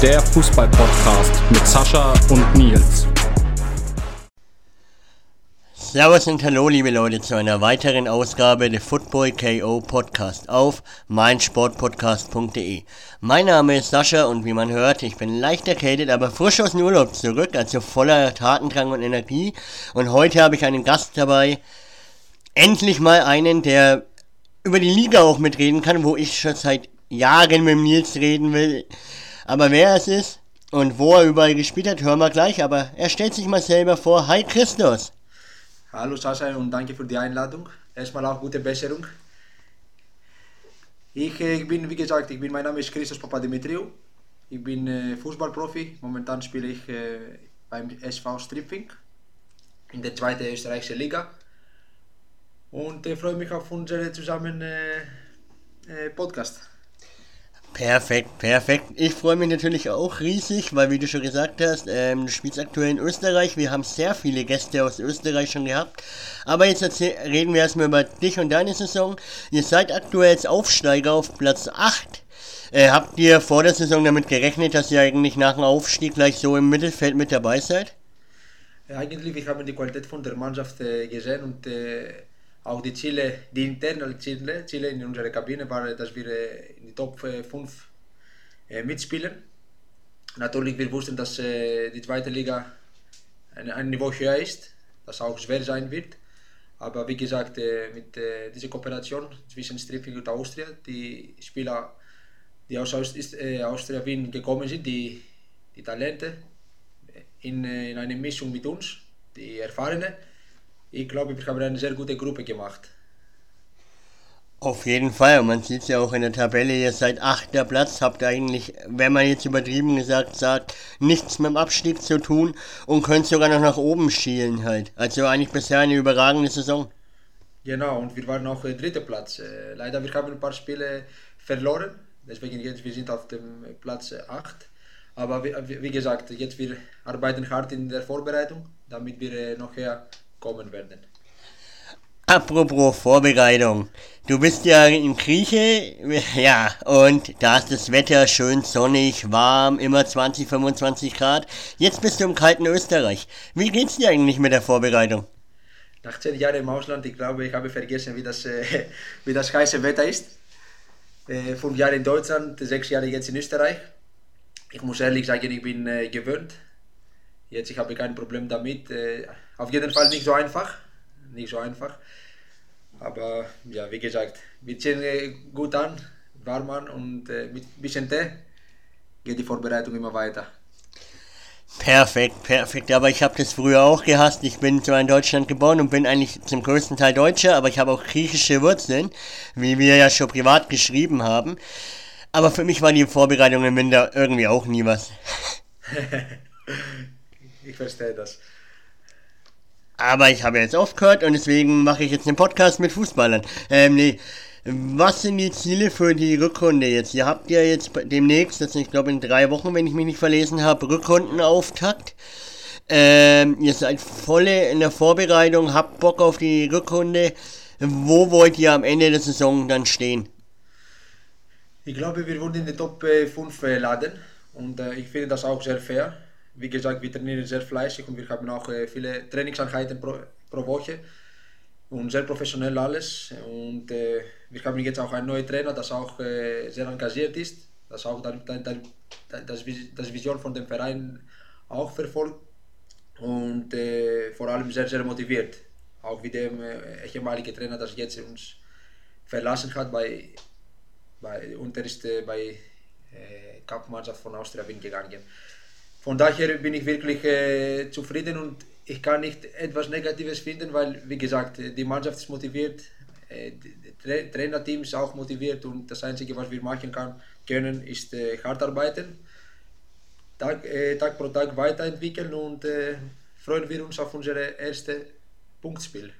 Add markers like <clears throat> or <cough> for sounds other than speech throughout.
Der Fußball-Podcast mit Sascha und Nils. Servus und hallo liebe Leute zu einer weiteren Ausgabe der Football KO Podcast auf meinsportpodcast.de. Mein Name ist Sascha und wie man hört, ich bin leicht erkältet, aber frisch aus dem Urlaub zurück, also voller Tatendrang und Energie. Und heute habe ich einen Gast dabei, endlich mal einen, der über die Liga auch mitreden kann, wo ich schon seit Jahren mit Nils reden will. Aber wer es ist und wo er überall gespielt hat, hören wir gleich. Aber er stellt sich mal selber vor. Hi Christus. Hallo Sascha und danke für die Einladung. Erstmal auch gute Besserung. Ich, äh, ich bin, wie gesagt, ich bin, mein Name ist Christos Papadimitriou. Ich bin äh, Fußballprofi. Momentan spiele ich äh, beim SV Stripping in der zweiten österreichischen Liga. Und äh, freue mich auf unseren zusammen äh, äh, Podcast. Perfekt, perfekt. Ich freue mich natürlich auch riesig, weil wie du schon gesagt hast, ähm, du spielst aktuell in Österreich. Wir haben sehr viele Gäste aus Österreich schon gehabt. Aber jetzt reden wir erstmal über dich und deine Saison. Ihr seid aktuell als Aufsteiger auf Platz 8. Äh, habt ihr vor der Saison damit gerechnet, dass ihr eigentlich nach dem Aufstieg gleich so im Mittelfeld mit dabei seid? Eigentlich, wir haben die Qualität von der Mannschaft äh, gesehen und äh, auch die Ziele, die internen Ziele, Ziele in unserer Kabine waren, dass wir äh, in die Top 5 äh, mitspielen. Natürlich, wir wussten, dass äh, die zweite Liga ein, Niveau höher ist, das auch schwer sein wird. Aber wie gesagt, mit dieser Kooperation zwischen Stripping und Austria, die Spieler, die aus Austria Wien gekommen sind, die, die Talente, in, in einer Mischung mit uns, die Erfahrenen, ich glaube, wir haben eine sehr gute Gruppe gemacht. Auf jeden Fall, man sieht es ja auch in der Tabelle, ihr seid achter Platz, habt eigentlich, wenn man jetzt übertrieben gesagt sagt, nichts mit dem Abstieg zu tun und könnt sogar noch nach oben schielen halt. Also eigentlich bisher eine überragende Saison. Genau, und wir waren auch äh, dritter Platz. Äh, leider, wir haben ein paar Spiele verloren, deswegen jetzt, wir sind auf dem Platz 8. Äh, Aber wie, wie, gesagt, jetzt wir arbeiten hart in der Vorbereitung, damit wir äh, noch her kommen werden. Apropos Vorbereitung. Du bist ja in Grieche, ja, und da ist das Wetter schön sonnig, warm, immer 20, 25 Grad. Jetzt bist du im kalten Österreich. Wie geht's dir eigentlich mit der Vorbereitung? Nach zehn Jahren im Ausland, ich glaube, ich habe vergessen, wie das, äh, <laughs> wie das heiße Wetter ist. Äh, fünf Jahre in Deutschland, sechs Jahre jetzt in Österreich. Ich muss ehrlich sagen, ich bin äh, gewöhnt. Jetzt ich habe kein Problem damit. Äh, auf jeden Fall nicht so einfach. Nicht so einfach. Aber ja, wie gesagt, wir ziehen äh, gut an, warm an und äh, mit ein bisschen Tee geht die Vorbereitung immer weiter. Perfekt, perfekt. Aber ich habe das früher auch gehasst. Ich bin zwar in Deutschland geboren und bin eigentlich zum größten Teil Deutscher, aber ich habe auch griechische Wurzeln, wie wir ja schon privat geschrieben haben. Aber für mich war die Vorbereitung im Winter irgendwie auch nie was. <laughs> ich verstehe das. Aber ich habe jetzt aufgehört und deswegen mache ich jetzt einen Podcast mit Fußballern. Ähm, nee. Was sind die Ziele für die Rückrunde jetzt? Ihr habt ja jetzt demnächst, das ich glaube in drei Wochen, wenn ich mich nicht verlesen habe, Rückrundenauftakt. Ähm, ihr seid volle in der Vorbereitung, habt Bock auf die Rückrunde. Wo wollt ihr am Ende der Saison dann stehen? Ich glaube, wir wurden in die Top 5 äh, laden und äh, ich finde das auch sehr fair wie gesagt, wir trainieren sehr fleißig und wir haben auch äh, viele Trainingseinheiten pro, pro, Woche und sehr professionell alles. Und äh, wir haben jetzt auch einen neuen Trainer, der auch äh, sehr engagiert ist, das auch das, das, das Vision von dem Verein auch verfolgt und äh, vor allem sehr, sehr motiviert. Auch wie der äh, ehemalige Trainer, das jetzt uns verlassen hat, bei, bei, und er ist äh, bei äh, Kampfmannschaft von Austria Wien gegangen. Von daher bin ich wirklich äh, zufrieden und ich kann nicht etwas Negatives finden, weil, wie gesagt, die Mannschaft ist motiviert, äh, Tra Trainerteam ist auch motiviert und das Einzige, was wir machen kann, können, ist äh, hart arbeiten, Tag, äh, Tag pro Tag weiterentwickeln und äh, freuen wir uns auf unser erstes Punktspiel.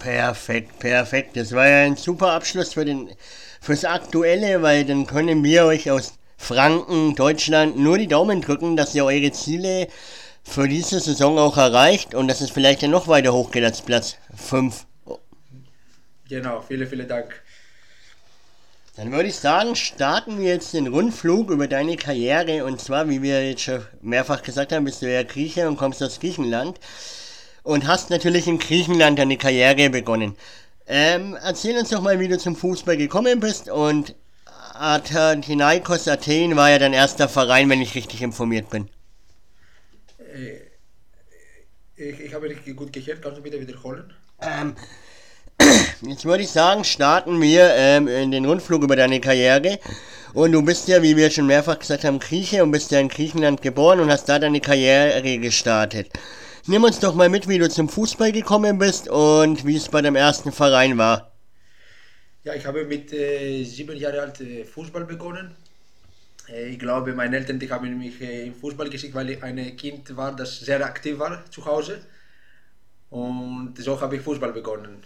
Perfekt, perfekt. Das war ja ein super Abschluss für den fürs Aktuelle, weil dann können wir euch aus Franken, Deutschland nur die Daumen drücken, dass ihr eure Ziele für diese Saison auch erreicht und dass es vielleicht ja noch weiter hochgeht als Platz 5. Genau, vielen, vielen Dank. Dann würde ich sagen, starten wir jetzt den Rundflug über deine Karriere. Und zwar, wie wir jetzt schon mehrfach gesagt haben, bist du ja Grieche und kommst aus Griechenland. Und hast natürlich in Griechenland deine Karriere begonnen. Ähm, erzähl uns doch mal, wie du zum Fußball gekommen bist. Und Athanaikos Athen war ja dein erster Verein, wenn ich richtig informiert bin. Äh, ich, ich habe nicht gut gehört, kannst du bitte wiederholen? Ähm, <clears throat> Jetzt würde ich sagen, starten wir ähm, in den Rundflug über deine Karriere. Und du bist ja, wie wir schon mehrfach gesagt haben, Grieche und bist ja in Griechenland geboren und hast da deine Karriere gestartet. Nimm uns doch mal mit, wie du zum Fußball gekommen bist und wie es bei deinem ersten Verein war. Ja, ich habe mit äh, sieben Jahren alt äh, Fußball begonnen. Äh, ich glaube, meine Eltern die haben mich äh, im Fußball geschickt, weil ich ein Kind war, das sehr aktiv war zu Hause. Und so habe ich Fußball begonnen.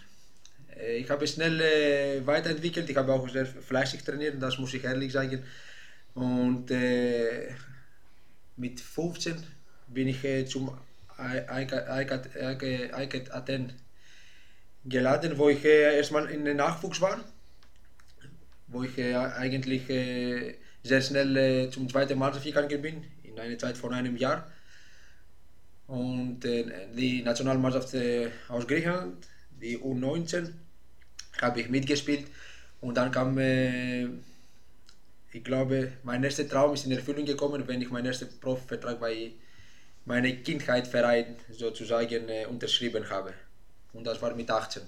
Äh, ich habe schnell äh, weiterentwickelt, ich habe auch sehr fleißig trainiert, das muss ich ehrlich sagen. Und äh, mit 15 bin ich äh, zum Eiket Athen geladen, wo ich äh, erstmal in den Nachwuchs war, wo ich äh, eigentlich sehr schnell zum zweiten Mannschaft gegangen bin, in einer Zeit von einem Jahr. Und die Nationalmannschaft aus Griechenland, die U19, habe ich mitgespielt und dann kam, äh, ich glaube, mein erster Traum ist in Erfüllung gekommen, wenn ich meinen ersten Profivertrag bei meinem Kindheitsverein sozusagen äh, unterschrieben habe. Und das war mit 18.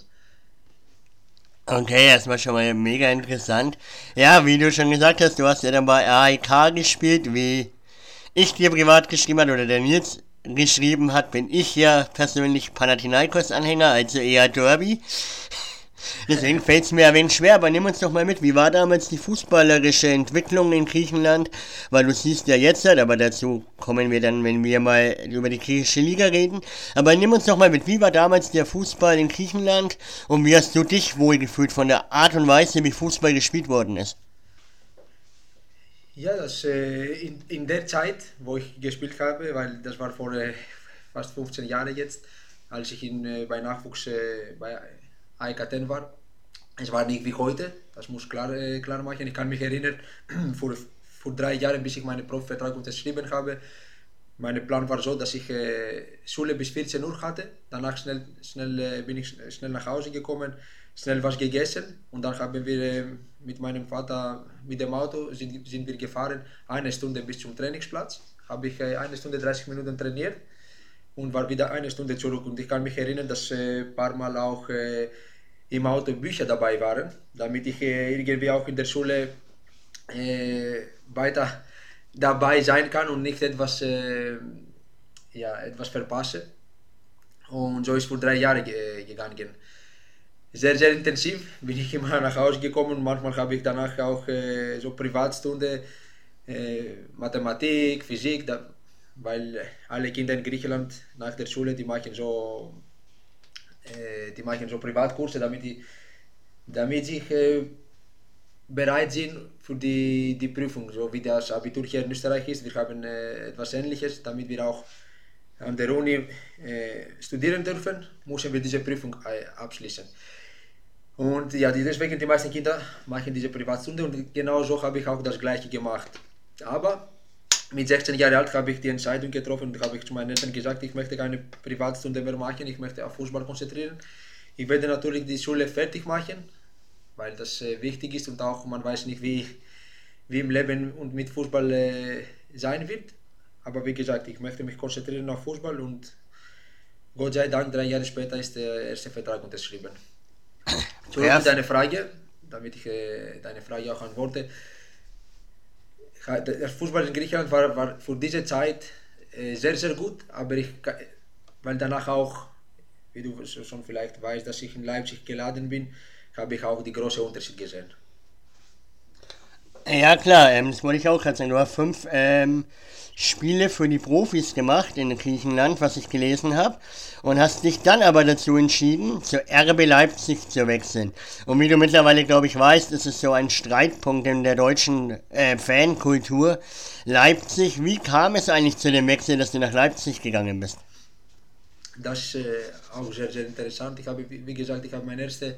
Okay, das war schon mal mega interessant. Ja, wie du schon gesagt hast, du hast ja dann bei AIK gespielt, wie ich dir privat geschrieben habe oder der Nils geschrieben hat, bin ich ja persönlich Panathinaikos-Anhänger, also eher Derby. Deswegen fällt es mir ein wenig schwer, aber nimm uns doch mal mit, wie war damals die fußballerische Entwicklung in Griechenland? Weil du siehst ja jetzt halt, aber dazu kommen wir dann, wenn wir mal über die griechische Liga reden. Aber nimm uns doch mal mit, wie war damals der Fußball in Griechenland und wie hast du dich wohlgefühlt von der Art und Weise, wie Fußball gespielt worden ist? Ja, das, äh, in, in der Zeit, wo ich gespielt habe, weil das war vor äh, fast 15 Jahren jetzt, als ich in, äh, bei Nachwuchs äh, bei AEK war. Es war nicht wie heute, das muss klar, äh, klar machen. Ich kann mich erinnern, <clears throat> vor, vor drei Jahren, bis ich meinen Profivertrag unterschrieben habe, mein Plan war so, dass ich äh, Schule bis 14 Uhr hatte. Danach schnell, schnell, äh, bin ich schnell nach Hause gekommen, schnell was gegessen und dann haben wir äh, mit meinem Vater mit dem Auto sind, sind wir gefahren, eine Stunde bis zum Trainingsplatz. Habe ich äh, eine Stunde 30 Minuten trainiert und war wieder eine Stunde zurück. Und ich kann mich erinnern, dass ein äh, paar Mal auch äh, im Auto Bücher dabei waren, damit ich äh, irgendwie auch in der Schule äh, weiter dabei sein kann und nicht etwas, äh, ja, etwas verpasse. Und so ist vor drei Jahren gegangen. Sehr, sehr intensiv bin ich immer <laughs> nach Hause gekommen. Manchmal habe ich danach auch so Privatstunde, Mathematik, Physik, da, weil alle Kinder in Griechenland nach der Schule, die machen so die machen so Privatkurse, damit, die, damit sie äh, bereit sind für die, die Prüfung, so wie das Abitur hier in Österreich ist. Wir haben äh, etwas Ähnliches, damit wir auch an der Uni äh, studieren dürfen, müssen wir diese Prüfung abschließen. Und ja, deswegen die meisten Kinder machen diese Privatstunde und genau so habe ich auch das gleiche gemacht. Aber mit 16 Jahren alt habe ich die Entscheidung getroffen und habe ich zu meinen Eltern gesagt, ich möchte keine Privatstunde mehr machen, ich möchte auf Fußball konzentrieren. Ich werde natürlich die Schule fertig machen, weil das äh, wichtig ist und auch man weiß nicht, wie, wie im Leben und mit Fußball äh, sein wird. Aber wie gesagt, ich möchte mich konzentrieren auf Fußball und Gott sei Dank, drei Jahre später ist der erste Vertrag unterschrieben. <clears throat> Zurück zu deiner Frage, damit ich äh, deine Frage auch antworte der Fußball in Griechenland war, war für diese Zeit äh, sehr, sehr gut, aber ich, weil danach auch, wie du schon vielleicht weißt, dass ich in Leipzig geladen bin, habe ich auch die große Unterschied gesehen. Ja klar, ähm, das wollte ich auch gerade sagen. Du hast fünf ähm, Spiele für die Profis gemacht in Griechenland, was ich gelesen habe, und hast dich dann aber dazu entschieden, zu RB Leipzig zu wechseln. Und wie du mittlerweile, glaube ich, weißt, ist es so ein Streitpunkt in der deutschen äh, Fankultur. Leipzig, wie kam es eigentlich zu dem Wechsel, dass du nach Leipzig gegangen bist? Das ist äh, auch sehr, sehr interessant. Ich habe, wie gesagt, ich habe mein erstes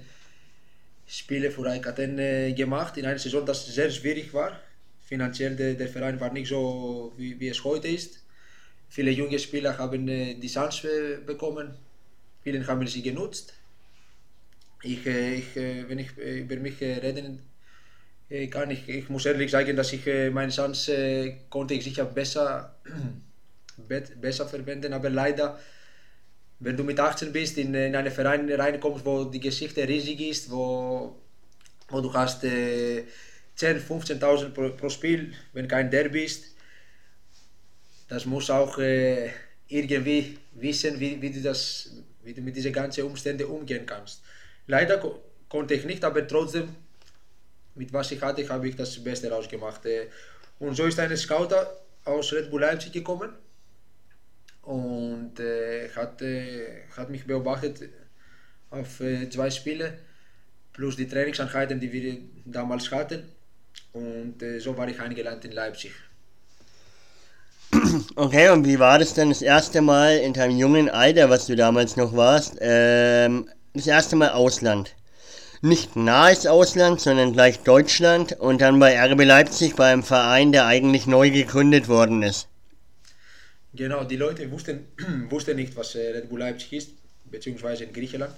Spiele für Aikaten äh, gemacht, in einer Saison, das sehr schwierig war. Finanziell der, der Verein war nicht so, wie, wie es heute ist. Viele junge Spieler haben äh, die Chance bekommen, viele haben sie genutzt. Ich, äh, ich, äh, wenn ich äh, über mich äh, reden kann, ich, ich muss ehrlich sagen, dass ich meine Chance konnte ich sicher besser, <clears throat> besser verwenden, aber leider wenn du mit 18 bist, in, in einen Verein reinkommst, wo die Geschichte riesig ist, wo, wo du hast äh, 10.000, 15.000 pro, pro, Spiel, wenn kein Derby ist, das muss auch äh, irgendwie wissen, wie, wie, du das, wie du mit diesen ganzen Umständen umgehen kannst. Leider ko konnte ich nicht, aber trotzdem, mit was ich hatte, habe ich das Beste rausgemacht. Äh, und so ist ein Scouter aus Red Bull Leipzig gekommen und äh, hat, äh, hat mich beobachtet auf äh, zwei Spiele plus die Trainingseinheiten, die wir damals hatten. Und äh, so war ich eingeladen in Leipzig. <clears throat> Okay, und wie war das denn das erste Mal in deinem jungen Alter, was du damals noch warst, ähm, das erste Mal Ausland? Nicht nahes Ausland, sondern gleich Deutschland und dann bei RB Leipzig beim Verein, der eigentlich neu gegründet worden ist. Genau, die Leute wussten, <clears throat> wussten nicht, was äh, Red Bull Leipzig ist, beziehungsweise in Griechenland.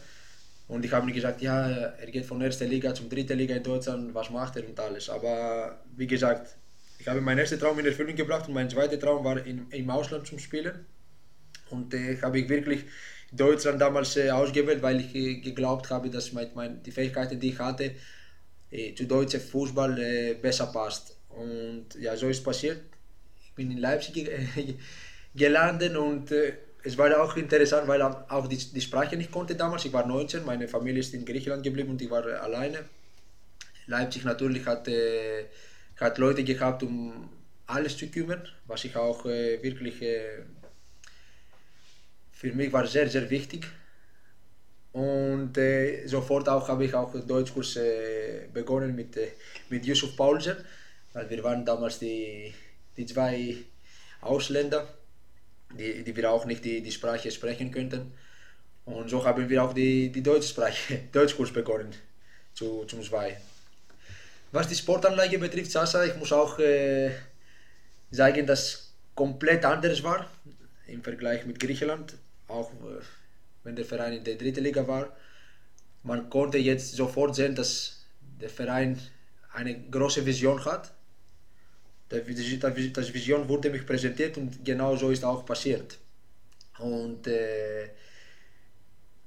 Und ich habe mir gesagt, ja, er geht von erster Liga zum dritten Liga in Deutschland, was macht er und alles. Aber wie gesagt, ich habe meinen ersten Traum in Erfüllung gebracht und mein zweiter Traum war in, im Ausland zum Spielen. Und äh, habe ich wirklich Deutschland damals äh, ausgewählt, weil ich äh, geglaubt habe, dass mein, mein, die Fähigkeiten, die ich hatte, äh, zu deutschem Fußball äh, besser passt. Und ja, so ist passiert. Ich bin in Leipzig <laughs> gelandet und äh, es war auch interessant, weil auch die, die Sprache nicht konnte damals. Ich war 19, meine Familie ist in Griechenland geblieben und ich war alleine. Leipzig natürlich hat, äh, hat Leute gehabt, um alles zu kümmern, was ich auch äh, wirklich äh, für mich war sehr, sehr wichtig. Und äh, sofort auch habe ich auch Deutschkurs äh, begonnen mit, äh, mit Yusuf Paulsen, weil wir waren damals die, die zwei Ausländer die, die wir auch nicht die, die Sprache sprechen könnten. Und so haben wir auch die, die Deutschsprache, <laughs> Deutschkurs begonnen zu, zum zwei. Was die Sportanlage betrifft, Sasa, ich muss auch äh, sagen, dass komplett anders war im Vergleich mit Griechenland, auch äh, wenn der Verein in der dritten Liga war. Man konnte jetzt sofort sehen, dass der Verein eine große Vision hat das Vision wurde mich präsentiert und genau so ist auch passiert. Und äh,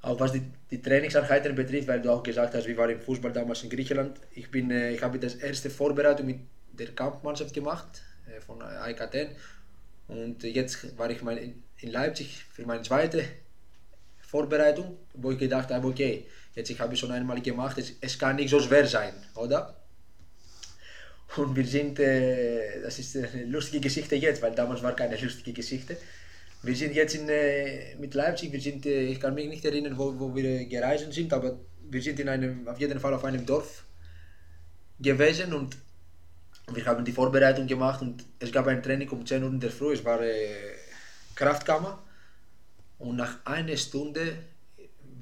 auch was die, die Trainingseinheiten betrifft, weil du auch gesagt hast, wir waren im Fußball damals in Griechenland. Ich, bin, äh, ich habe das erste Vorbereitung mit der Kampfmannschaft gemacht äh, von Aikaten und jetzt war ich mal in, Leipzig für meine zweite Vorbereitung, wo ich gedacht habe, okay, jetzt ich habe es schon einmal gemacht, es, es kann nicht so schwer sein, oder? Und wir sind, äh, das ist eine lustige Geschichte jetzt, weil damals war keine lustige Geschichte. Wir sind jetzt in, äh, mit Leipzig, wir sind, äh, ich kann mich nicht erinnern, wo, wo wir gereist sind, aber wir sind in einem, auf jeden Fall auf einem Dorf gewesen und wir haben die Vorbereitung gemacht und es gab ein Training um 10 Uhr in der Früh, es war äh, Kraftkammer und nach einer Stunde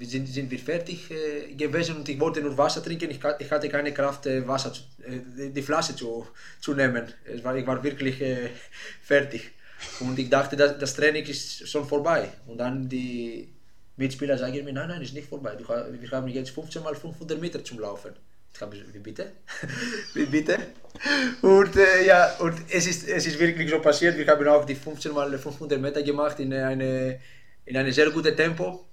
sind, sind wir fertig äh, gewesen und ich wollte nur Wasser trinken. Ich, ich hatte keine Kraft, äh, Wasser zu, äh, die Flasche zu, zu nehmen. Es war, ich war wirklich äh, fertig. Und ich dachte, das, das Training ist schon vorbei. Und dann die Mitspieler sagen mir, nein, nein, ist nicht vorbei. Wir haben jetzt 15 mal 500 Meter zum Laufen. Ich habe wie bitte? <laughs> wie bitte? Und äh, ja, und es ist, es ist wirklich so passiert. Wir haben auch die 15 mal 500 Meter gemacht in eine, in einem sehr guten Tempo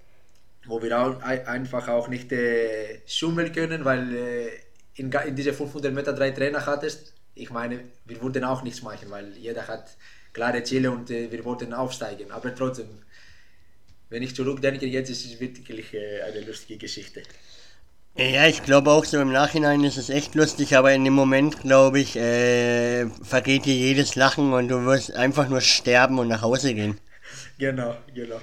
wo wir auch einfach auch nicht äh, schummeln können, weil äh, in, in diese 500 Meter drei Trainer hattest. Ich meine, wir wollten auch nichts machen, weil jeder hat klare Ziele und äh, wir wollten aufsteigen. Aber trotzdem, wenn ich zurückdenke, jetzt ist es wirklich äh, eine lustige Geschichte. Ja, ich glaube auch so im Nachhinein ist es echt lustig, aber in dem Moment, glaube ich, äh, vergeht dir jedes Lachen und du wirst einfach nur sterben und nach Hause gehen. <laughs> Genau, genau.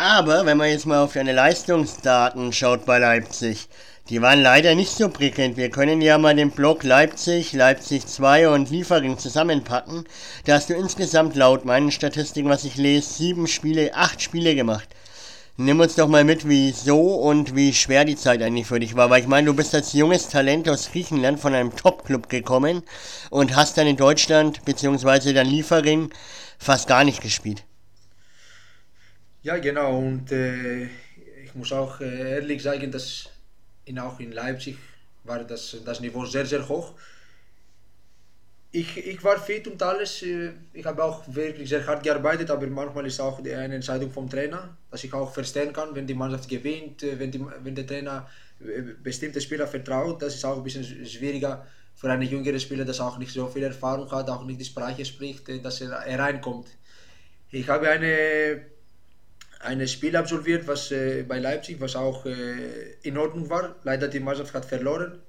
Aber wenn man jetzt mal auf deine Leistungsdaten schaut bei Leipzig, die waren leider nicht so prickelnd. Wir können ja mal den Block Leipzig, Leipzig 2 und Liefering zusammenpacken. Da hast du insgesamt laut meinen Statistiken, was ich lese, sieben Spiele, acht Spiele gemacht. Nimm uns doch mal mit, wieso und wie schwer die Zeit eigentlich für dich war. Weil ich meine, du bist als junges Talent aus Griechenland von einem Top-Club gekommen und hast dann in Deutschland bzw. dann Liefering fast gar nicht gespielt. Ja, genau. Und äh, ich muss auch äh, ehrlich sagen, dass in, auch in Leipzig war das, das Niveau sehr, sehr hoch. Ich, ich war fit und alles. Äh, ich habe auch wirklich sehr hart gearbeitet, aber manchmal ist auch eine Entscheidung vom Trainer, dass ich auch verstehen kann, wenn die Mannschaft gewinnt, äh, wenn, die, wenn der Trainer bestimmte Spieler vertraut. Das ist auch ein bisschen schwieriger für einen jüngeren Spieler, der auch nicht so viel Erfahrung hat, auch nicht die Sprache spricht, dass er reinkommt. Ich habe eine, eine Spiel absolviert, was äh, bei Leipzig, was auch äh, in Ordnung war. Leider die Mannschaft hat verloren.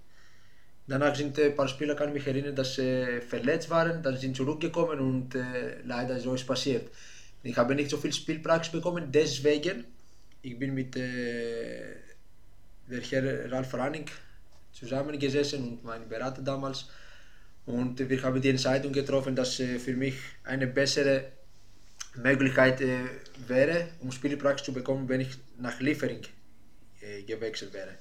Danach sind ein paar Spieler, kann ich mich erinnern, dass äh, verletzt waren, dann sind zurückgekommen und äh, leider so ist passiert. Ich habe nicht so viel Spielpraxis bekommen, deswegen ich bin mit äh, der Herr Ralf Ranning zusammengesessen und mein Berater damals und wir haben die Entscheidung getroffen, dass äh, für mich eine bessere Möglichkeit äh, wäre, um Spielpraxis zu bekommen, wenn ich nach Liefering äh, gewechselt wäre.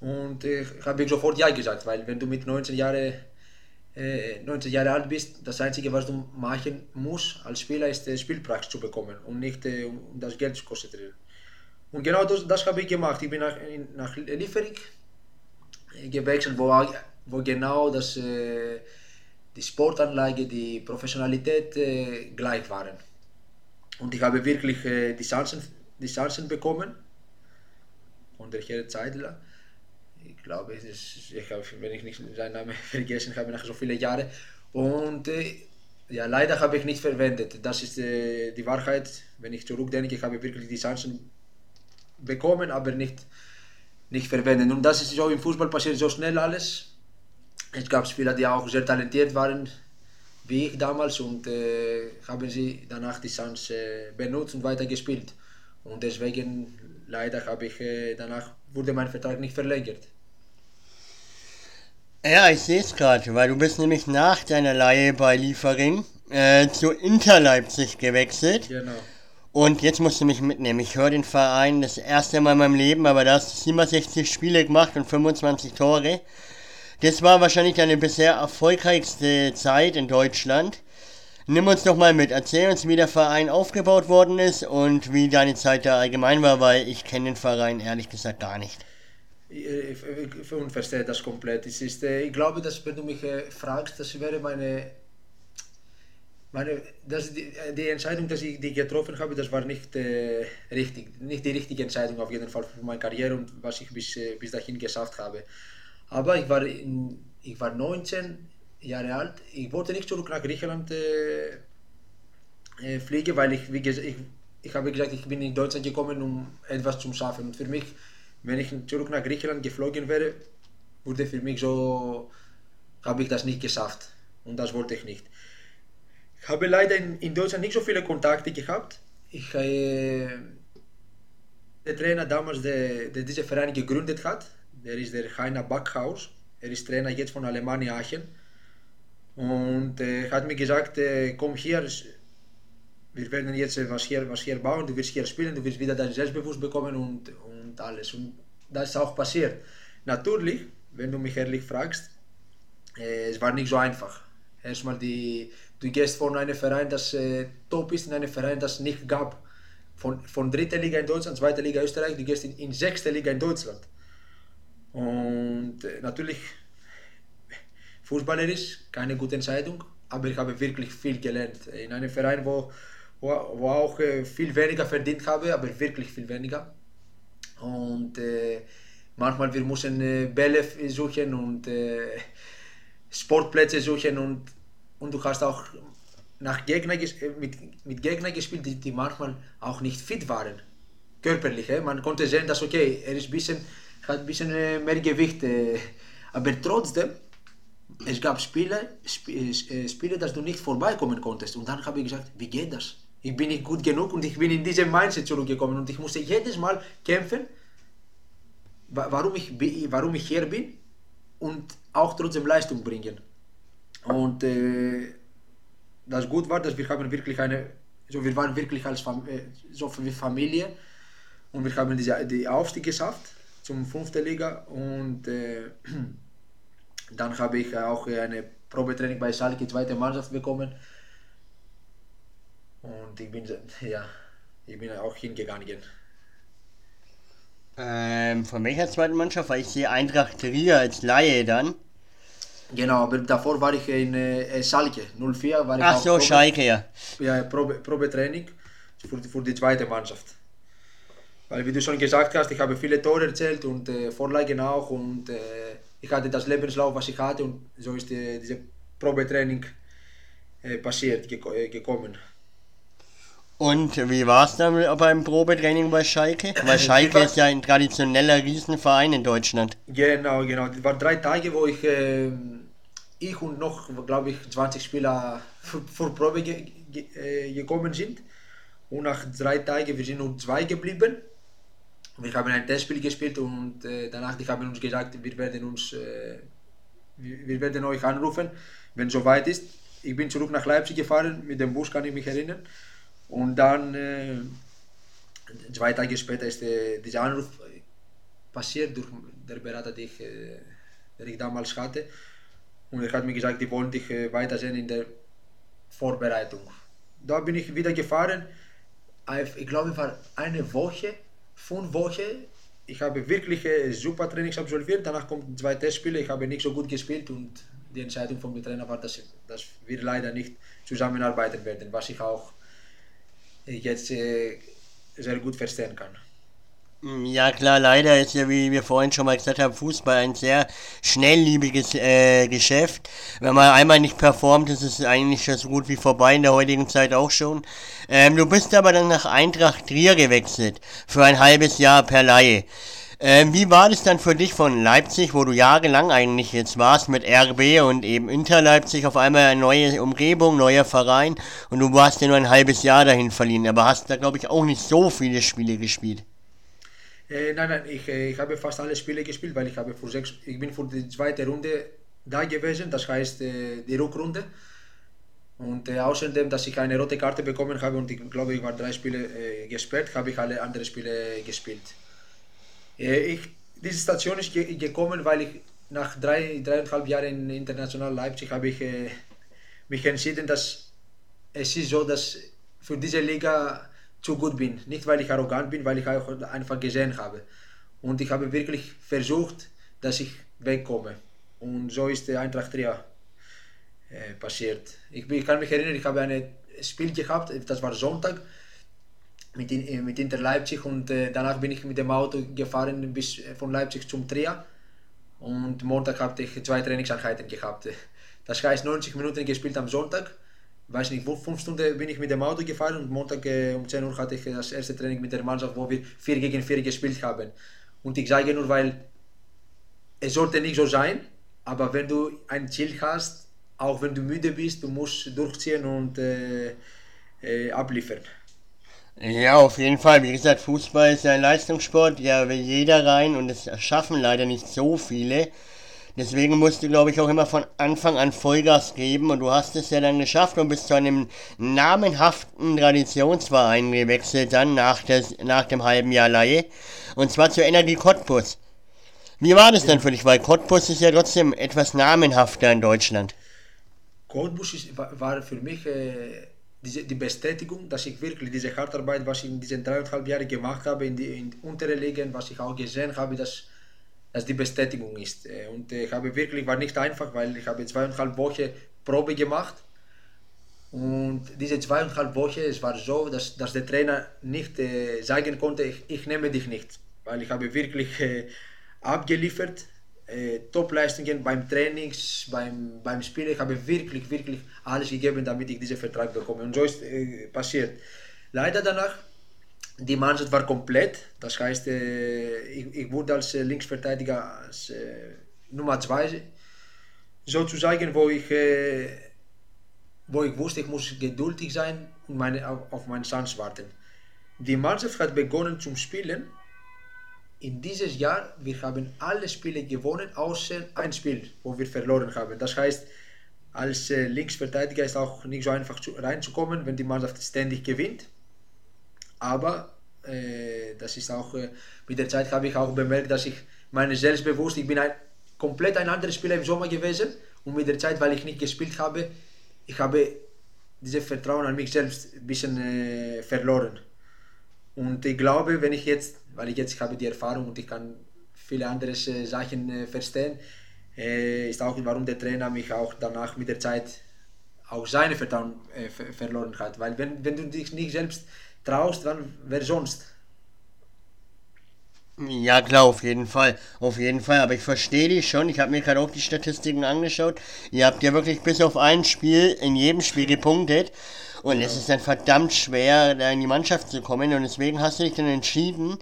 Und ich habe sofort Ja gesagt, weil wenn du mit 19 Jahren äh, 19 Jahre alt bist, das Einzige, was du machen musst als Spieler, ist äh, Spielpraxis zu bekommen und nicht äh, um das Geld zu konzentrieren. Und genau das, das habe ich gemacht. Ich bin nach, nach Liefering äh, gewechselt, wo, wo genau das, äh, die Sportanlage, die Professionalität äh, gleich waren. Und ich habe wirklich äh, die, Chancen, die Chancen bekommen von der Herr Zeidler ich glaube, ist, ich habe, wenn ich nicht seinen Namen <laughs> vergessen habe, nach so vielen Jahren. Und äh, ja, leider habe ich nicht verwendet. Das ist äh, die Wahrheit. Wenn ich zurückdenke, ich habe wirklich die Chancen bekommen, aber nicht, nicht verwendet. Und das ist so im Fußball passiert so schnell alles. Es gab Spieler, die auch sehr talentiert waren, wie ich damals, und äh, haben sie danach die Chance äh, benutzt und weiter gespielt. Und deswegen leider habe ich äh, danach wurde mein Vertrag nicht verlängert. Ja, ich sehe es gerade, weil du bist nämlich nach deiner Leihe bei Liefering äh, zu Inter Leipzig gewechselt. Genau. Und jetzt musst du mich mitnehmen. Ich höre den Verein das erste Mal in meinem Leben, aber da hast du 67 Spiele gemacht und 25 Tore. Das war wahrscheinlich deine bisher erfolgreichste Zeit in Deutschland. Nimm uns doch mal mit. Erzähl uns, wie der Verein aufgebaut worden ist und wie deine Zeit da allgemein war, weil ich kenne den Verein ehrlich gesagt gar nicht ich, ich, ich verstehe das komplett. Es ist, ich glaube, dass wenn du mich fragst, das wäre meine, meine das die, die Entscheidung, dass ich die getroffen habe, das war nicht äh, richtig, nicht die richtige Entscheidung auf jeden Fall für meine Karriere und was ich bis, bis dahin geschafft habe. Aber ich war, in, ich war 19 Jahre alt. Ich wollte nicht zurück nach Griechenland äh, äh, fliegen, weil ich, wie gesagt, ich, ich habe gesagt, ich bin in Deutschland gekommen, um etwas zu schaffen. Und für mich wenn ich zurück nach Griechenland geflogen wäre, wurde für mich so, habe ich das nicht geschafft. Und das wollte ich nicht. Ich habe leider in, in Deutschland nicht so viele Kontakte gehabt. Ich, äh, der Trainer damals, der, der diesen Verein gegründet hat, der ist der Heiner Backhaus. Er ist Trainer jetzt von Alemannia Aachen. Und äh, hat mir gesagt, äh, komm hier, wir werden jetzt was hier, was hier bauen, du wirst hier spielen, du wirst wieder dein Selbstbewusst bekommen und, und alles. Und das ist auch passiert. Natürlich, wenn du mich ehrlich fragst, äh, es war nicht so einfach. Erstmal, die, du gehst von einem Verein, das äh, top ist, in einen Verein, das nicht gab. Von, von dritter Liga in Deutschland, zweiter Liga Österreich, du gehst in, in sechste Liga in Deutschland. Und äh, natürlich, fußballerisch keine gute Entscheidung, aber ich habe wirklich viel gelernt. In einem Verein, wo wo, wo auch äh, viel weniger verdient habe, aber wirklich viel weniger. Und äh, manchmal wir müssen äh, Bälle suchen und äh, Sportplätze suchen und, und du hast auch nach Gegner, mit, mit Gegnern gespielt, die, die manchmal auch nicht fit waren, körperlich. Äh? Man konnte sehen, dass okay, er ist bisschen, hat ein bisschen äh, mehr Gewicht, aber trotzdem es gab Spiele, Spiele, Spiele, dass du nicht vorbeikommen konntest. Und dann habe ich gesagt, wie geht das? ich bin nicht gut genug und ich bin in diese Mindset zurückgekommen und ich musste jedes Mal kämpfen, warum ich, warum ich hier bin und auch trotzdem Leistung bringen. Und äh, das gut war, dass wir haben wirklich eine, so wir waren wirklich als Fam so wie Familie und wir haben die, die Aufstieg geschafft zum fünften Liga und äh, <clears throat> dann habe ich auch eine Probetraining bei Schalke zweite Mannschaft bekommen und ich bin <laughs> ja ich bin auch hingegangen. Ähm, von welcher zweiten Mannschaft? Weil ich sehe Eintracht Trier als Laie dann. Genau, aber davor war ich in äh, Schalke 04. War ich Ach so, Probe, Schalke, ja. Ja, Probe, Probetraining für, für die zweite Mannschaft. Weil wie du schon gesagt hast, ich habe viele Tore erzählt und äh, Vorlagen auch und äh, ich hatte das Lebenslauf, was ich hatte und so ist äh, dieses Probetraining äh, passiert, gek äh, gekommen. Und wie war es dann beim Probetraining bei Schalke? <clears throat> Weil Schalke ist ja ein traditioneller Riesenverein in Deutschland. Genau, genau. Es waren drei Tage, wo ich, äh, ich und noch, glaube ich, 20 Spieler <laughs> vor Probe ge ge äh, gekommen sind. Und nach drei Tagen, wir sind nur zwei geblieben. Wir haben ein Testspiel gespielt und äh, danach die haben uns gesagt, wir werden uns, äh, wir werden euch anrufen, wenn es soweit ist. Ich bin zurück nach Leipzig gefahren, mit dem Bus kann ich mich erinnern. Und dann, äh, zwei Tage später ist äh, dieser Anruf passiert durch den Berater, den ich, äh, den ich damals hatte. Und er hat mir gesagt, die wollen dich äh, weitersehen in der Vorbereitung. Da bin ich wieder gefahren. Ich glaube, es war eine Woche, fünf Wochen. Ich habe wirklich äh, super Trainings absolviert. Danach kommen zwei Testspiele. Ich habe nicht so gut gespielt und die Entscheidung vom Trainer war, dass, dass wir leider nicht zusammenarbeiten werden, was ich auch jetzt äh, sehr gut verstehen kann. Ja klar, leider ist ja, wie wir vorhin schon mal gesagt haben, Fußball ein sehr schnellliebiges äh, Geschäft. Wenn man einmal nicht performt, ist es eigentlich schon so gut wie vorbei in der heutigen Zeit auch schon. Ähm, du bist aber dann nach Eintracht Trier gewechselt, für ein halbes Jahr per Laie. Ähm, wie war das dann für dich von Leipzig, wo du jahrelang eigentlich jetzt warst mit RB und eben Inter Leipzig, auf einmal eine neue Umgebung, neuer Verein und du warst ja nur ein halbes Jahr dahin verliehen, aber hast da glaube ich auch nicht so viele Spiele gespielt. Äh, nein, nein, ich, äh, ich habe fast alle Spiele gespielt, weil ich habe für sechs, ich bin für die zweite Runde da gewesen, das heißt äh, die Rückrunde. Und äh, außerdem, dass ich eine rote Karte bekommen habe und ich glaube, ich war drei Spiele äh, gesperrt, habe ich alle anderen Spiele gespielt. Äh, ich, diese Station ist ge gekommen, weil ich nach drei, dreieinhalb Jahren in International Leipzig habe ich mich entschieden, dass es ist so, dass für diese Liga zu gut bin. Nicht weil ich arrogant bin, weil ich auch einfach gesehen habe. Und ich habe wirklich versucht, dass ich wegkomme. Und so ist der Eintracht Trier äh, passiert. Ich, ich, kann mich erinnern, ich habe ein Spiel gehabt, das war Sonntag mit, in, mit Inter Leipzig und äh, danach bin ich mit dem Auto gefahren bis von Leipzig zum Trier und Montag hatte ich zwei Trainingseinheiten gehabt. Das heißt 90 Minuten gespielt am Sonntag weiß nicht, fünf Stunden bin ich mit dem Auto gefahren und Montag äh, um 10 Uhr hatte ich das erste Training mit der Mannschaft, wo wir 4 gegen 4 gespielt haben. Und ich sage nur, weil es sollte nicht so sein, aber wenn du ein Ziel hast, auch wenn du müde bist, du musst durchziehen und äh, äh, abliefern. Ja, auf jeden Fall. Wie gesagt, Fußball ist ein Leistungssport, ja will jeder rein und es schaffen leider nicht so viele. Deswegen musst du, glaube ich, auch immer von Anfang an Vollgas geben und du hast es ja dann geschafft und bist zu einem namenhaften Traditionsverein gewechselt dann nach, des, nach dem halben Jahr Laie und zwar zur Energie Cottbus. Wie war das denn für dich? Weil Cottbus ist ja trotzdem etwas namenhafter in Deutschland. Cottbus ist, war für mich äh, diese, die Bestätigung, dass ich wirklich diese Hartarbeit, was ich in diesen dreieinhalb Jahren gemacht habe, in die, in unteren Ligen, was ich auch gesehen habe, dass dass die Bestätigung ist. Äh, und ich habe wirklich, war nicht einfach, weil ich habe zweieinhalb Wochen Probe gemacht. Und diese zweieinhalb Wochen, es war so, dass, dass der Trainer nicht äh, sagen konnte, ich, ich nehme dich nicht. Weil ich habe wirklich äh, abgeliefert, äh, Top-Leistungen beim Trainings, beim, beim Spiel. Ich habe wirklich, wirklich alles gegeben, damit ich diesen Vertrag bekomme. Und so ist äh, passiert. Leider danach die Mannschaft war komplett, das heißt, äh, ich, ich, wurde als äh, Linksverteidiger als äh, Nummer 2 sozusagen, wo ich, wo ich wusste, ich muss geduldig sein und meine, auf, meinen Chance warten. Die Mannschaft hat begonnen zu spielen. In dieses Jahr, wir haben alle Spiele gewonnen, außer ein Spiel, wo wir verloren haben. Das heißt, als Linksverteidiger ist auch nicht so einfach zu, reinzukommen, wenn die Mannschaft ständig gewinnt. Aber Äh, das ist auch, äh, mit der Zeit habe ich auch bemerkt, dass ich meine selbstbewusst, ich bin ein, komplett ein anderer Spieler im Sommer gewesen und mit der Zeit, weil ich nicht gespielt habe, ich habe dieses Vertrauen an mich selbst ein bisschen äh, verloren. Und ich glaube, wenn ich jetzt, weil ich jetzt habe die Erfahrung und ich kann viele andere äh, Sachen äh, verstehen, äh, ist auch warum der Trainer mich auch danach mit der Zeit auch seine Vertrauen äh, verloren hat. Weil wenn, wenn du dich nicht selbst traust, dann wer sonst? Ja, klar, auf jeden Fall. Auf jeden Fall. Aber ich verstehe dich schon. Ich habe mir gerade auch die Statistiken angeschaut. Ihr habt ja wirklich bis auf ein Spiel in jedem Spiel gepunktet. Und es ist dann verdammt schwer, da in die Mannschaft zu kommen. Und deswegen hast du dich dann entschieden,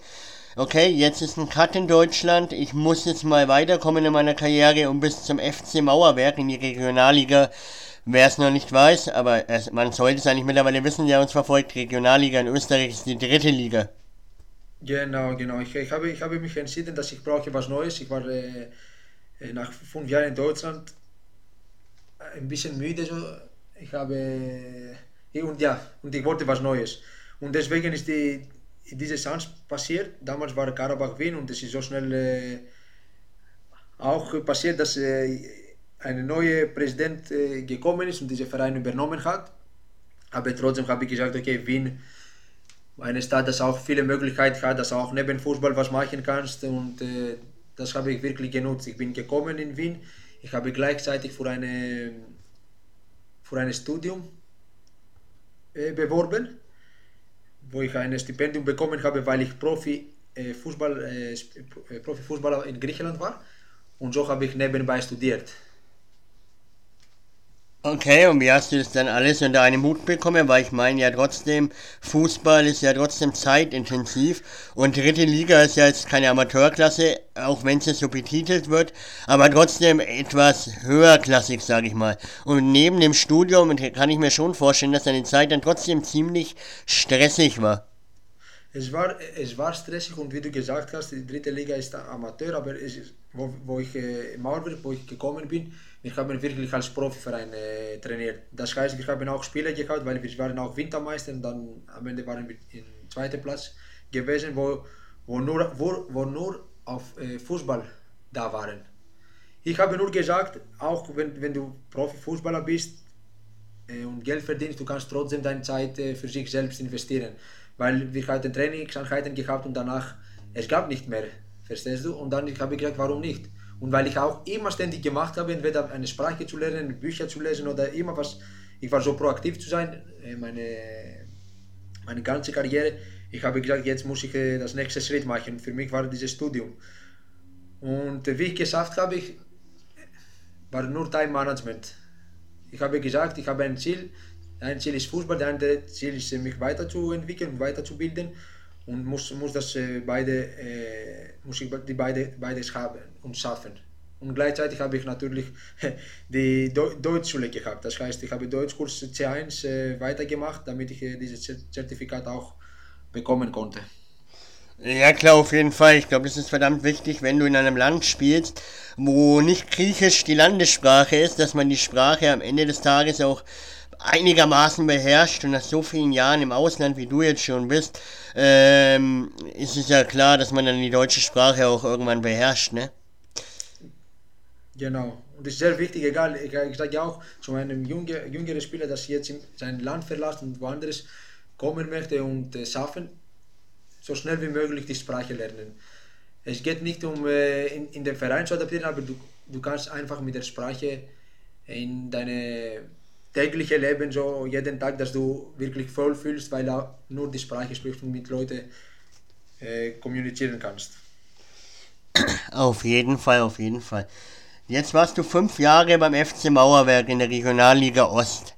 okay, jetzt ist ein Cut in Deutschland. Ich muss jetzt mal weiterkommen in meiner Karriere und bis zum FC Mauerwerk in die Regionalliga. Wer es noch nicht weiß, aber es, man sollte es eigentlich mittlerweile wissen, der uns verfolgt. Regionalliga in Österreich ist die dritte Liga. Genau, genau. Ich, ich, habe, ich habe mich entschieden, dass ich brauche was Neues. Ich war äh, äh nach fünf Jahren in Deutschland ein bisschen müde. So. Ich habe und ja, und ich wollte was Neues. Und deswegen ist die, diese Chance passiert. Damals war Karabach Wien und es ist so schnell äh, auch passiert, dass äh, ein neuer Präsident gekommen ist und diesen Verein übernommen hat. Aber trotzdem habe ich gesagt, okay, Wien eine Stadt, das auch viele Möglichkeiten hat, dass auch neben Fußball was machen kannst und äh, das habe ich wirklich genutzt. Ich bin gekommen in Wien, ich habe gleichzeitig für, eine, für ein Studium äh, beworben, wo ich ein Stipendium bekommen habe, weil ich Profi, äh, Fußball, Profifußballer in Griechenland war und so habe ich nebenbei studiert. Okay, und wie hast du das dann alles unter einen Hut bekommen? Weil ich meine ja trotzdem, Fußball ist ja trotzdem zeitintensiv und dritte Liga ist ja jetzt keine Amateurklasse, auch wenn es so betitelt wird, aber trotzdem etwas höherklassig, sage ich mal. Und neben dem Studium kann ich mir schon vorstellen, dass deine Zeit dann trotzdem ziemlich stressig war. Es war, es war stressig und wie du gesagt hast, die dritte Liga ist Amateur, aber es ist, wo, wo ich äh, im wo ich gekommen bin, wir haben wirklich als Profiverein äh, trainiert. Das heißt, wir haben auch Spiele gehabt, weil wir waren auch Wintermeister und dann am Ende waren wir im zweiten Platz gewesen, wo, wo, nur, wo, wo nur auf äh, Fußball da waren. Ich habe nur gesagt, auch wenn, wenn du Profifußballer bist äh, und Geld verdienst, du kannst trotzdem deine Zeit äh, für sich selbst investieren. Weil wir hatten Trainingseinheiten gehabt und danach, es gab nicht mehr, verstehst du? Und dann habe ich gesagt, warum nicht? Und weil ich auch immer ständig gemacht habe, entweder eine Sprache zu lernen, Bücher zu lesen oder immer was, ich war so proaktiv zu sein, äh, meine, meine ganze Karriere. Ich habe gesagt, jetzt muss ich äh, das nächste Schritt machen. Für mich war dieses Studium. Und wie ich geschafft habe, ich, war nur Time Management. Ich habe gesagt, ich habe ein Ziel. Ein Ziel ist Fußball, der andere Ziel ist, mich weiterzuentwickeln und weiterzubilden und muss, muss das äh, beide, äh, muss ich die beide, beides haben und schaffen. Und gleichzeitig habe ich natürlich <laughs> die Deutschschule gehabt. Das heißt, ich habe Deutschkurs C1 äh, weitergemacht, damit ich äh, dieses Zertifikat auch bekommen konnte. Ja klar, auf jeden Fall. Ich glaube, das ist verdammt wichtig, wenn du in einem Land spielst, wo nicht Griechisch die Landessprache ist, dass man die Sprache am Ende des Tages auch einigermaßen beherrscht und nach so vielen Jahren im Ausland, wie du jetzt schon bist, ähm, ist es ja klar, dass man dann die deutsche Sprache auch irgendwann beherrscht, ne? Genau. Und das ist sehr wichtig, egal, ich, ich sage ja auch zu einem junge, jüngeren Spieler, dass jetzt sein Land verlässt und woanders kommen möchte und äh, schaffen, so schnell wie möglich die Sprache lernen. Es geht nicht um äh, in, in den Verein zu adaptieren, aber du, du kannst einfach mit der Sprache in deine tägliche Leben so jeden Tag, dass du wirklich voll fühlst, weil du nur die Sprache sprichst und mit Leuten äh, kommunizieren kannst. Auf jeden Fall, auf jeden Fall. Jetzt warst du fünf Jahre beim FC Mauerwerk in der Regionalliga Ost.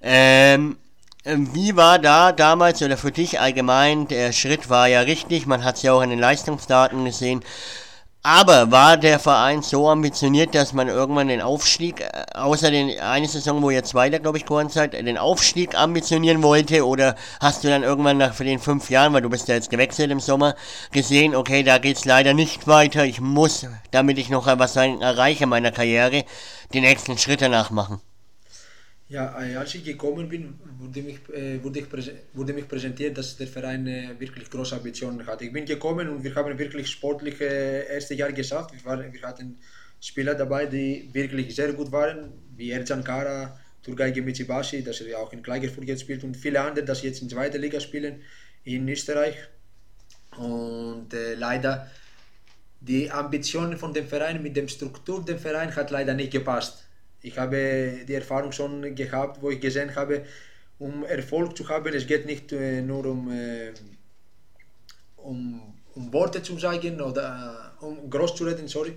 Ähm, wie war da damals oder für dich allgemein, der Schritt war ja richtig, man hat es ja auch an den Leistungsdaten gesehen, aber war der Verein so ambitioniert, dass man irgendwann den Aufstieg, äh, außer den eine Saison, wo ihr Zweiter, glaube ich, geworden seid, den Aufstieg ambitionieren wollte? Oder hast du dann irgendwann nach den fünf Jahren, weil du bist ja jetzt gewechselt im Sommer, gesehen, okay, da geht's leider nicht weiter, ich muss, damit ich noch was erreiche in meiner Karriere, den nächsten Schritt danach machen? Ja, äh, als ich gekommen bin, wurde mich, äh, wurde ich wurde mich präsentiert, dass der Verein äh, wirklich große Ambitionen hat. Ich bin gekommen und wir haben wirklich sportliche erste Jahr geschafft. Wir, waren, wir hatten Spieler dabei, die wirklich sehr gut waren, wie Ercan Kara, Turgay Gemitsibashi, dass er auch in Klagenfurt jetzt spielt und viele andere, die jetzt in zweiter Liga spielen in Österreich. Und äh, leider die Ambitionen von dem Verein mit der Struktur des Vereins hat leider nicht gepasst. Ich habe die Erfahrung schon gehabt, wo ich gesehen habe, um Erfolg zu haben, es geht nicht äh, nur um, äh, um, um, Worte zu sagen oder äh, um groß zu reden, sorry,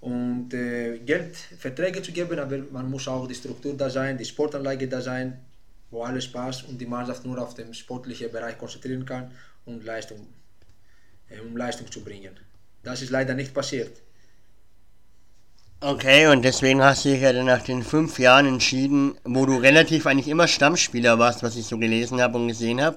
und äh, Geld, Verträge zu geben, aber man muss auch die Struktur da sein, die Sportanlage da sein, wo alles passt und die Mannschaft nur auf den sportlichen Bereich konzentrieren kann und Leistung, äh, um Leistung zu bringen. Das ist leider nicht passiert. Okay, und deswegen hast du dich ja dann nach den fünf Jahren entschieden, wo du relativ eigentlich immer Stammspieler warst, was ich so gelesen habe und gesehen habe,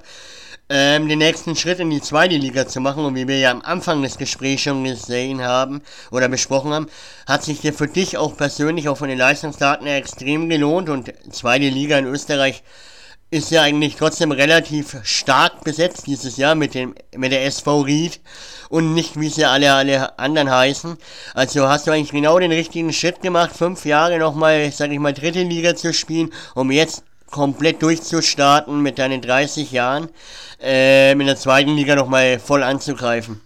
ähm, den nächsten Schritt in die zweite Liga zu machen. Und wie wir ja am Anfang des Gesprächs schon gesehen haben oder besprochen haben, hat sich dir für dich auch persönlich, auch von den Leistungsdaten her extrem gelohnt. Und zweite Liga in Österreich ist ja eigentlich trotzdem relativ stark besetzt dieses Jahr mit dem mit der SV Ried und nicht wie sie alle alle anderen heißen. Also hast du eigentlich genau den richtigen Schritt gemacht, fünf Jahre nochmal, sag ich mal, dritte Liga zu spielen, um jetzt komplett durchzustarten mit deinen 30 Jahren, äh, in der zweiten Liga nochmal voll anzugreifen.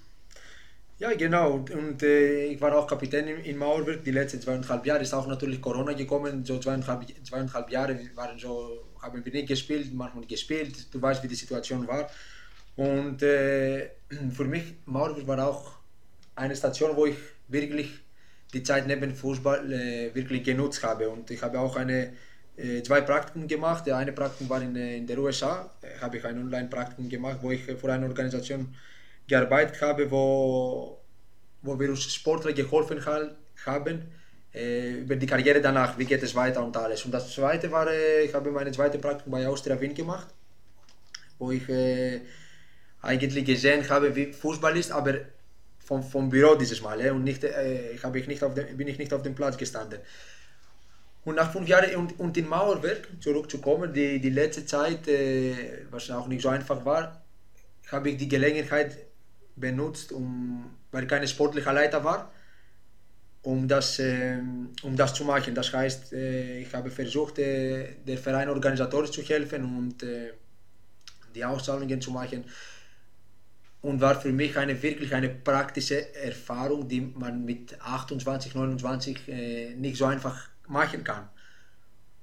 Ja, genau. Und, und äh, ich war auch Kapitän in, in Mauerwerk die letzten zweieinhalb Jahre. Ist auch natürlich Corona gekommen. So zweieinhalb, zweieinhalb Jahre waren so haben wir nicht gespielt, manchmal gespielt, du weißt, wie die Situation war. Und äh, für mich, Mauerwurf war auch eine Station, wo ich wirklich die Zeit neben Fußball äh, wirklich genutzt habe. Und ich habe auch eine, äh, zwei Praktiken gemacht. Der eine Praktikum war in, äh, in der USA, äh, habe ich ein Online-Praktikum gemacht, wo ich für eine Organisation gearbeitet habe, wo, wo wir uns Sportler geholfen haben äh, über die Karriere danach, wie geht es weiter und alles. Und das zweite war, ich habe meine zweite Praktikum bei Austria Wien gemacht, wo ich äh, eigentlich gesehen habe, wie Fußball ist, aber vom, vom Büro dieses Mal. Äh, und nicht, äh, habe ich nicht auf dem, bin ich nicht auf dem Platz gestanden. Und nach fünf Jahren und, und in Mauerwerk zurückzukommen, die, die letzte Zeit, äh, was auch nicht so einfach war, habe ich die Gelegenheit benutzt, um, weil keine sportliche Leiter war um das, äh, um das zu machen. Das heißt, äh, ich habe versucht, äh, der Verein organisatorisch zu helfen und äh, die Auszahlungen zu machen. Und war für mich eine wirklich eine praktische Erfahrung, die man mit 28, 29 äh, nicht so einfach machen kann.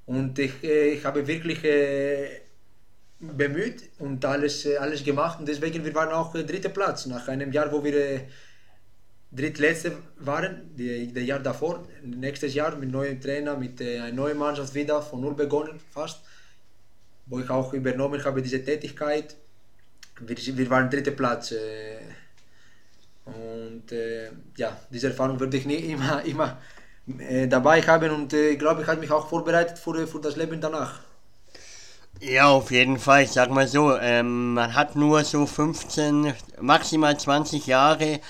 Und ich, äh, ich habe wirklich bemüht und alles, alles gemacht und deswegen wir waren auch dritter Platz nach einem Jahr, wo wir drittletzte waren, das Jahr davor. Nächstes Jahr mit neuem Trainer, mit äh, einer neuen Mannschaft wieder von null begonnen fast, wo ich auch übernommen habe diese Tätigkeit. Wir, wir waren dritter Platz. Äh, und äh, ja, diese Erfahrung würde ich nie <laughs> immer, immer äh, dabei haben und äh, ich glaube, ich habe mich auch vorbereitet für, für das Leben danach. Ja, auf jeden Fall. Ich sag mal so, ähm, man hat nur so 15, maximal 20 Jahre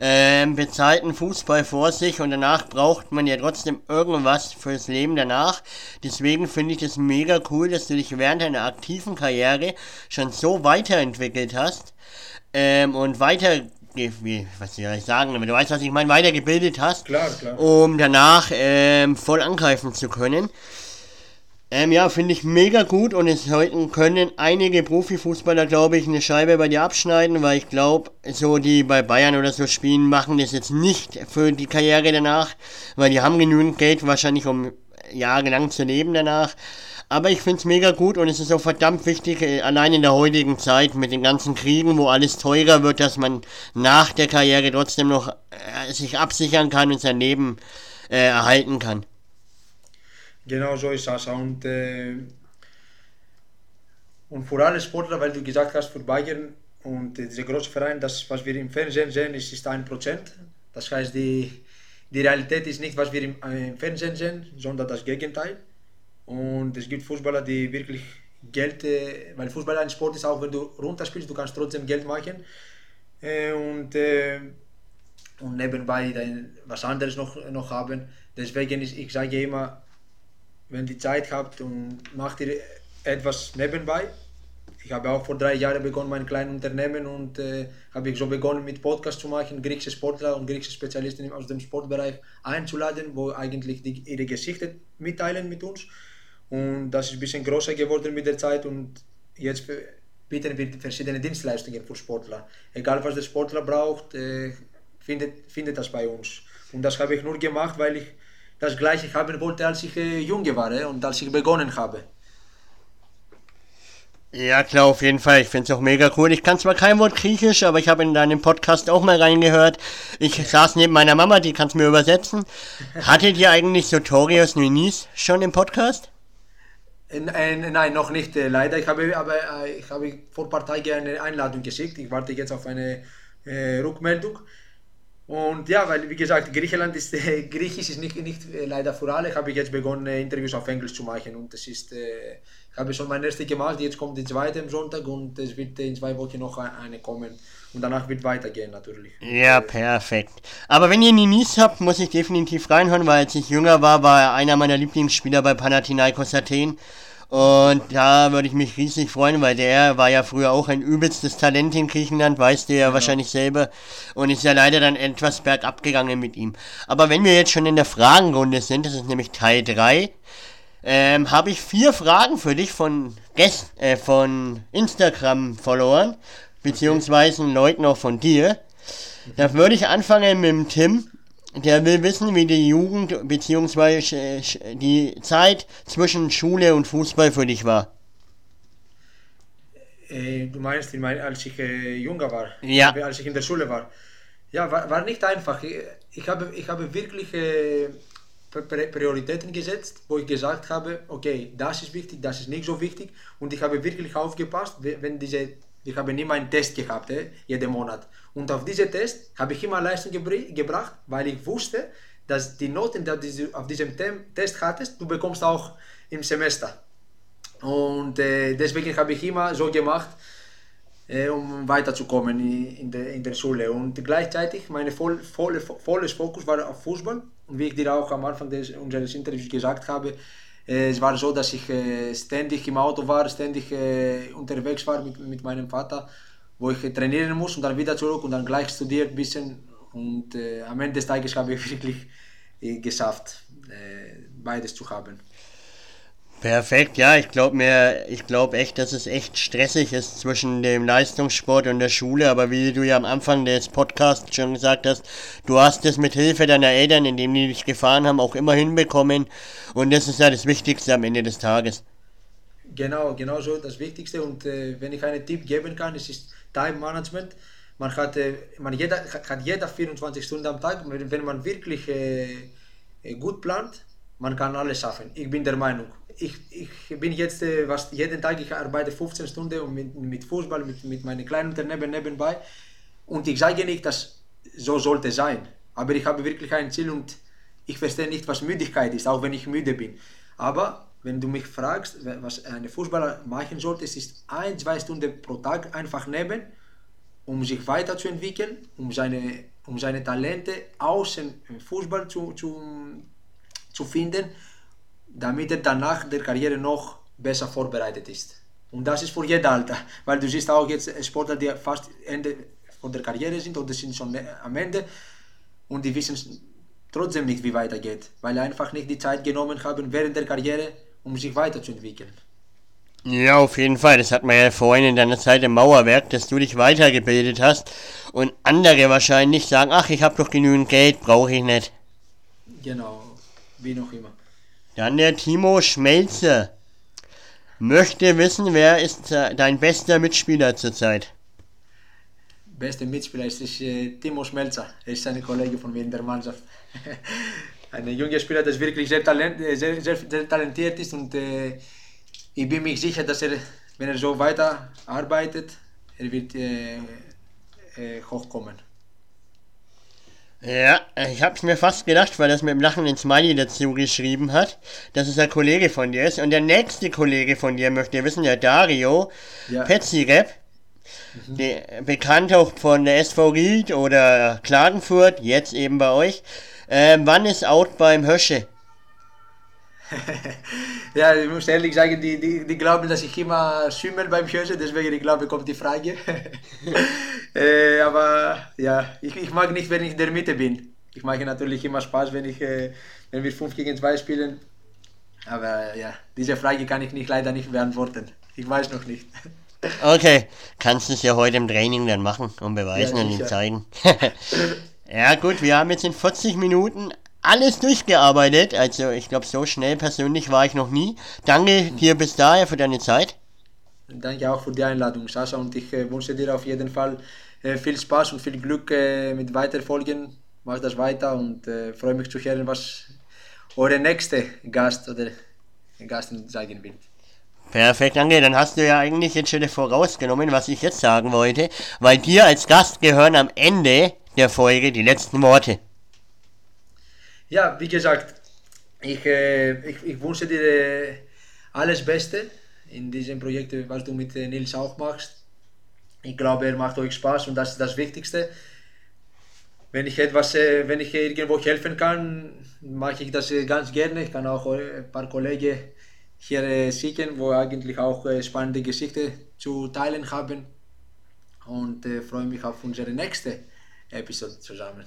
ähm, bezahlten Fußball vor sich und danach braucht man ja trotzdem irgendwas fürs Leben danach. Deswegen finde ich es mega cool, dass du dich während deiner aktiven Karriere schon so weiterentwickelt hast ähm, und weiter wie, was soll ich sagen, aber du weißt, was ich meine, weitergebildet hast, klar, klar. um danach ähm, voll angreifen zu können. Ähm, ja, finde ich mega gut und es können einige Profifußballer, glaube ich, eine Scheibe bei dir abschneiden, weil ich glaube, so die bei Bayern oder so spielen, machen das jetzt nicht für die Karriere danach, weil die haben genügend Geld wahrscheinlich, um jahrelang zu leben danach. Aber ich finde es mega gut und es ist auch verdammt wichtig, äh, allein in der heutigen Zeit mit den ganzen Kriegen, wo alles teurer wird, dass man nach der Karriere trotzdem noch äh, sich absichern kann und sein Leben äh, erhalten kann. Genau so ist das. Und, äh, und vor allem Sportler, weil du gesagt hast, für Bayern und dieser große Verein, das, was wir im Fernsehen sehen, ist, ist ein Prozent. Das heißt, die, die Realität ist nicht, was wir im, äh, im Fernsehen sehen, sondern das Gegenteil. Und es gibt Fußballer, die wirklich Geld, äh, weil Fußball ein Sport ist, auch wenn du runterspielst, du kannst trotzdem Geld machen. Äh, und, äh, und nebenbei was anderes noch, noch haben. Deswegen ist, ich sage immer, wenn ihr Zeit habt und macht ihr etwas nebenbei. Ich habe auch vor drei Jahren begonnen, mein kleines Unternehmen und äh, habe ich so begonnen mit Podcast zu machen, griechische Sportler und griechische Spezialisten aus dem Sportbereich einzuladen, wo eigentlich die, ihre Geschichte mitteilen mit uns. Und das ist ein bisschen größer geworden mit der Zeit und jetzt bieten wir verschiedene Dienstleistungen für Sportler. Egal was der Sportler braucht, äh, findet, findet das bei uns. Und das habe ich nur gemacht, weil ich das Gleiche haben wollte, als ich äh, Junge war äh, und als ich begonnen habe. Ja, klar, auf jeden Fall. Ich finde es auch mega cool. Ich kann zwar kein Wort Griechisch, aber ich habe in deinem Podcast auch mal reingehört. Ich saß neben meiner Mama, die kann es mir übersetzen. Hattet ihr eigentlich Sotorios Nuinis schon im Podcast? Nein, nein, noch nicht, äh, leider. Ich habe, aber, äh, ich habe vor ein paar Tagen eine Einladung geschickt. Ich warte jetzt auf eine äh, Rückmeldung. Und ja, weil wie gesagt, Griechenland ist, äh, Griechisch ist nicht, nicht äh, leider für alle. Ich habe jetzt begonnen, äh, Interviews auf Englisch zu machen und das ist, äh, ich habe schon mein erstes gemacht, jetzt kommt die zweite am Sonntag und es wird in zwei Wochen noch eine kommen und danach wird weitergehen natürlich. Ja, perfekt. Aber wenn ihr Nies habt, muss ich definitiv reinhören, weil als ich jünger war, war er einer meiner Lieblingsspieler bei Panathinaikos Athen und da würde ich mich riesig freuen, weil der war ja früher auch ein übelstes Talent in Griechenland, weißt du ja, ja. wahrscheinlich selber. Und ist ja leider dann etwas bergab gegangen mit ihm. Aber wenn wir jetzt schon in der Fragenrunde sind, das ist nämlich Teil 3, ähm, habe ich vier Fragen für dich von Gästen, äh, von Instagram-Followern, beziehungsweise Leuten auch von dir. Da würde ich anfangen mit dem Tim. Der will wissen, wie die Jugend bzw. die Zeit zwischen Schule und Fußball für dich war. Äh, du meinst, als ich äh, jünger war? Ja. Als ich in der Schule war? Ja, war, war nicht einfach. Ich, ich, habe, ich habe wirklich äh, Prioritäten gesetzt, wo ich gesagt habe, okay, das ist wichtig, das ist nicht so wichtig. Und ich habe wirklich aufgepasst, wenn diese ich habe immer einen Test gehabt, eh, jeden Monat. Und auf diesen Test habe ich immer Leistung gebracht, weil ich wusste, dass die Noten, die du auf diesem Test hattest, du bekommst auch im Semester. Und äh, deswegen habe ich immer so gemacht, äh, um weiterzukommen in, der, in der Schule. Und gleichzeitig mein voll, voll, volles Fokus war auf Fußball. Und wie ich dir auch am Anfang des, unseres Interviews gesagt habe, es war so, dass ich äh, ständig im Auto war, ständig äh, unterwegs war mit, mit meinem Vater, wo ich trainieren muss und dann wieder zurück und dann gleich studiert ein bisschen. Und am Ende des Tages <laughs> habe ich wirklich geschafft, beides zu haben. Perfekt, ja, ich glaube mir, ich glaube echt, dass es echt stressig ist zwischen dem Leistungssport und der Schule, aber wie du ja am Anfang des Podcasts schon gesagt hast, du hast es mit Hilfe deiner Eltern, indem die dich gefahren haben, auch immer hinbekommen und das ist ja das Wichtigste am Ende des Tages. Genau, genau so das Wichtigste und äh, wenn ich einen Tipp geben kann, es ist Time Management. Man hat, äh, man jeder, hat jeder 24 Stunden am Tag, wenn man wirklich äh, äh, gut plant, man kann alles schaffen. Ich bin der Meinung ich, ich bin jetzt äh, was, jeden Tag, ich arbeite 15 Stunden und mit, mit Fußball, mit, mit meinen kleinen Unternehmen nebenbei. Und ich sage nicht, dass so sollte sein. Aber ich habe wirklich ein Ziel und ich verstehe nicht, was Müdigkeit ist, auch wenn ich müde bin. Aber wenn du mich fragst, was ein Fußballer machen sollte, es ist ein, zwei Stunden pro Tag einfach nehmen, um sich weiterzuentwickeln, um seine, um seine Talente außen im Fußball zu, zu, zu finden damit er danach der Karriere noch besser vorbereitet ist. Und das ist für jeden Alter, weil du siehst auch jetzt Sportler, die fast Ende von der Karriere sind oder sind schon am Ende und die wissen trotzdem nicht, wie weitergeht, weil einfach nicht die Zeit genommen haben während der Karriere, um sich weiterzuentwickeln. Ja, auf jeden Fall. Das hat man ja vorhin in deiner Zeit im Mauerwerk, dass du dich weitergebildet hast und andere wahrscheinlich sagen, ach, ich habe doch genügend Geld, brauche ich nicht. Genau, wie noch immer. Dann der Timo Schmelze. Möchte wissen, wer ist äh, dein bester Mitspieler zurzeit? Bester Mitspieler ist äh, Timo Schmelzer. Er ist ein Kollege von mir in der Mannschaft. <laughs> ein junger Spieler, der wirklich sehr, talent, äh, sehr, sehr, sehr talentiert ist und äh, ich bin mir sicher, dass er, wenn er so weiter arbeitet, er wird äh, äh, hochkommen. Ja, ich hab's mir fast gedacht, weil das mit dem lachenden Smiley dazu geschrieben hat, dass es ein Kollege von dir ist. Und der nächste Kollege von dir möchte wissen, der Dario ja. Petzirep, mhm. der, bekannt auch von der SV Ried oder Klagenfurt, jetzt eben bei euch. Äh, wann ist out beim Hösche? <laughs> ja, ich muss ehrlich sagen, die, die, die glauben, dass ich immer schimmel beim Hören, deswegen ich glaube, kommt die Frage. <laughs> äh, aber ja, ich, ich mag nicht, wenn ich in der Mitte bin. Ich mache natürlich immer Spaß, wenn, ich, äh, wenn wir 5 gegen 2 spielen. Aber ja, diese Frage kann ich nicht, leider nicht beantworten. Ich weiß noch nicht. <laughs> Okay, kannst du es ja heute im Training dann machen und beweisen ja, und ihm zeigen. ja gut, wir haben jetzt in 40 Minuten alles durchgearbeitet. Also ich glaube, so schnell persönlich war ich noch nie. Danke dir bis daher für deine Zeit. Danke auch für die Einladung, Sascha. Und ich äh, wünsche dir auf jeden Fall äh, viel Spaß und viel Glück äh, mit Weiterfolgen. Mach das weiter und freue mich zu hören, was eure nächste Gast oder Gast sagen wird. Perfekt, danke. Dann hast du ja eigentlich jetzt schon vorausgenommen, was ich jetzt sagen wollte, weil dir als Gast gehören am Ende der Folge die letzten Worte. Ja, wie gesagt, ich, äh, ich, ich wünsche dir äh, alles Beste in diesem Projekt, was du mit äh, Nils auch machst. Ich glaube, er macht euch Spaß und das ist das Wichtigste. Wenn ich etwas, wenn ich irgendwo helfen kann, mache ich das ganz gerne. Ich kann auch ein paar Kollegen hier schicken, wo eigentlich auch spannende Geschichten zu teilen haben. Und freue mich auf unsere nächste Episode zusammen.